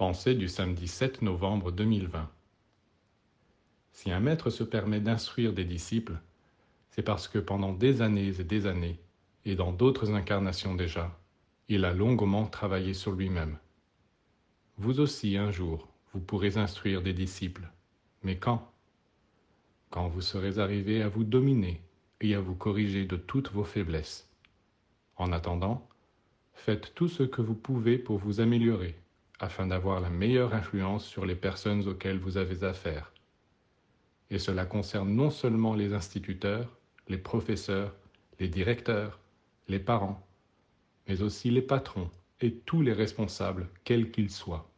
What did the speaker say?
Pensée du samedi 7 novembre 2020. Si un maître se permet d'instruire des disciples, c'est parce que pendant des années et des années, et dans d'autres incarnations déjà, il a longuement travaillé sur lui-même. Vous aussi, un jour, vous pourrez instruire des disciples. Mais quand? Quand vous serez arrivé à vous dominer et à vous corriger de toutes vos faiblesses. En attendant, faites tout ce que vous pouvez pour vous améliorer afin d'avoir la meilleure influence sur les personnes auxquelles vous avez affaire. Et cela concerne non seulement les instituteurs, les professeurs, les directeurs, les parents, mais aussi les patrons et tous les responsables, quels qu'ils soient.